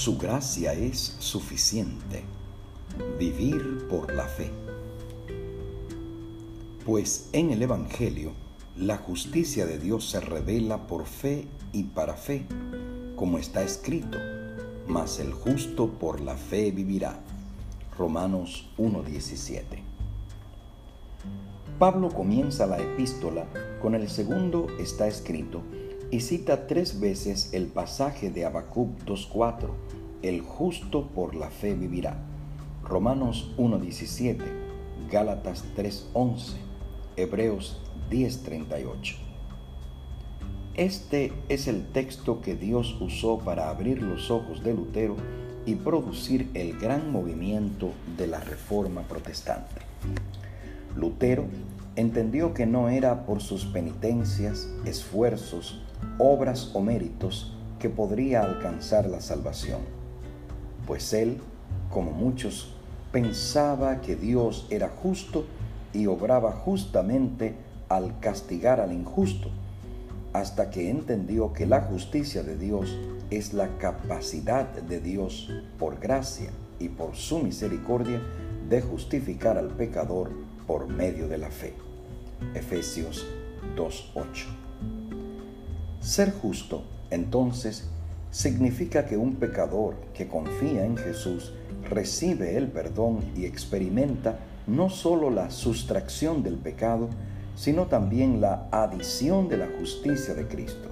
Su gracia es suficiente. Vivir por la fe. Pues en el Evangelio, la justicia de Dios se revela por fe y para fe, como está escrito, mas el justo por la fe vivirá. Romanos 1.17. Pablo comienza la epístola con el segundo está escrito y cita tres veces el pasaje de Habacuc 2.4, el justo por la fe vivirá. Romanos 1.17, Gálatas 3.11, Hebreos 10.38. Este es el texto que Dios usó para abrir los ojos de Lutero y producir el gran movimiento de la Reforma Protestante. Lutero entendió que no era por sus penitencias, esfuerzos, obras o méritos que podría alcanzar la salvación, pues él, como muchos, pensaba que Dios era justo y obraba justamente al castigar al injusto, hasta que entendió que la justicia de Dios es la capacidad de Dios por gracia y por su misericordia de justificar al pecador por medio de la fe. Efesios 2.8. Ser justo, entonces, significa que un pecador que confía en Jesús recibe el perdón y experimenta no solo la sustracción del pecado, sino también la adición de la justicia de Cristo.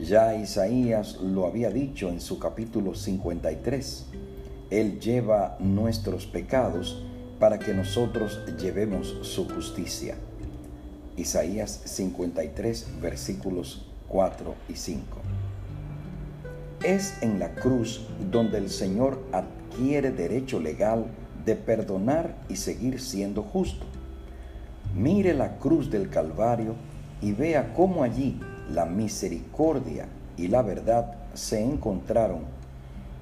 Ya Isaías lo había dicho en su capítulo 53. Él lleva nuestros pecados para que nosotros llevemos su justicia. Isaías 53 versículos 4 y 5. Es en la cruz donde el Señor adquiere derecho legal de perdonar y seguir siendo justo. Mire la cruz del Calvario y vea cómo allí la misericordia y la verdad se encontraron,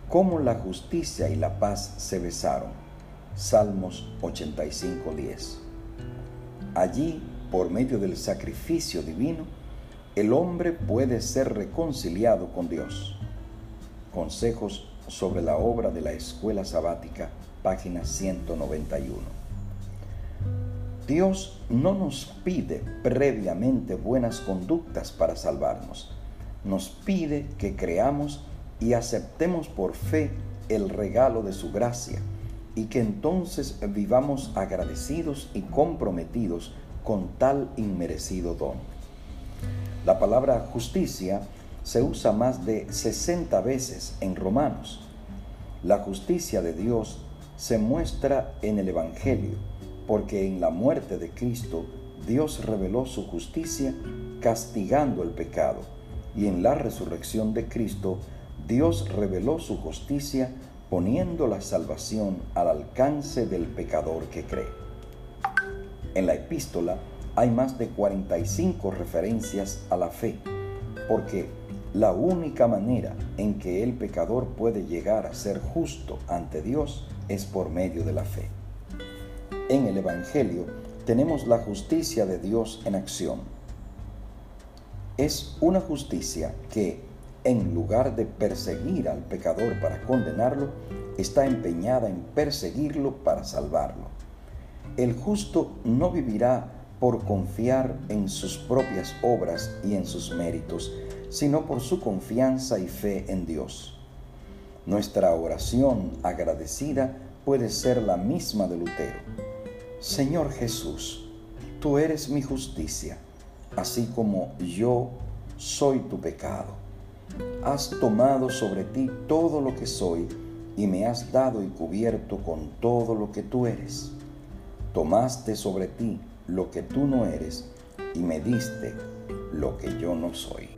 cómo la justicia y la paz se besaron. Salmos 85:10. Allí, por medio del sacrificio divino, el hombre puede ser reconciliado con Dios. Consejos sobre la obra de la escuela sabática, página 191. Dios no nos pide previamente buenas conductas para salvarnos. Nos pide que creamos y aceptemos por fe el regalo de su gracia y que entonces vivamos agradecidos y comprometidos con tal inmerecido don. La palabra justicia se usa más de 60 veces en Romanos. La justicia de Dios se muestra en el Evangelio, porque en la muerte de Cristo Dios reveló su justicia castigando el pecado, y en la resurrección de Cristo Dios reveló su justicia poniendo la salvación al alcance del pecador que cree. En la epístola hay más de 45 referencias a la fe, porque la única manera en que el pecador puede llegar a ser justo ante Dios es por medio de la fe. En el Evangelio tenemos la justicia de Dios en acción. Es una justicia que en lugar de perseguir al pecador para condenarlo, está empeñada en perseguirlo para salvarlo. El justo no vivirá por confiar en sus propias obras y en sus méritos, sino por su confianza y fe en Dios. Nuestra oración agradecida puede ser la misma de Lutero. Señor Jesús, tú eres mi justicia, así como yo soy tu pecado has tomado sobre ti todo lo que soy y me has dado y cubierto con todo lo que tú eres. Tomaste sobre ti lo que tú no eres y me diste lo que yo no soy.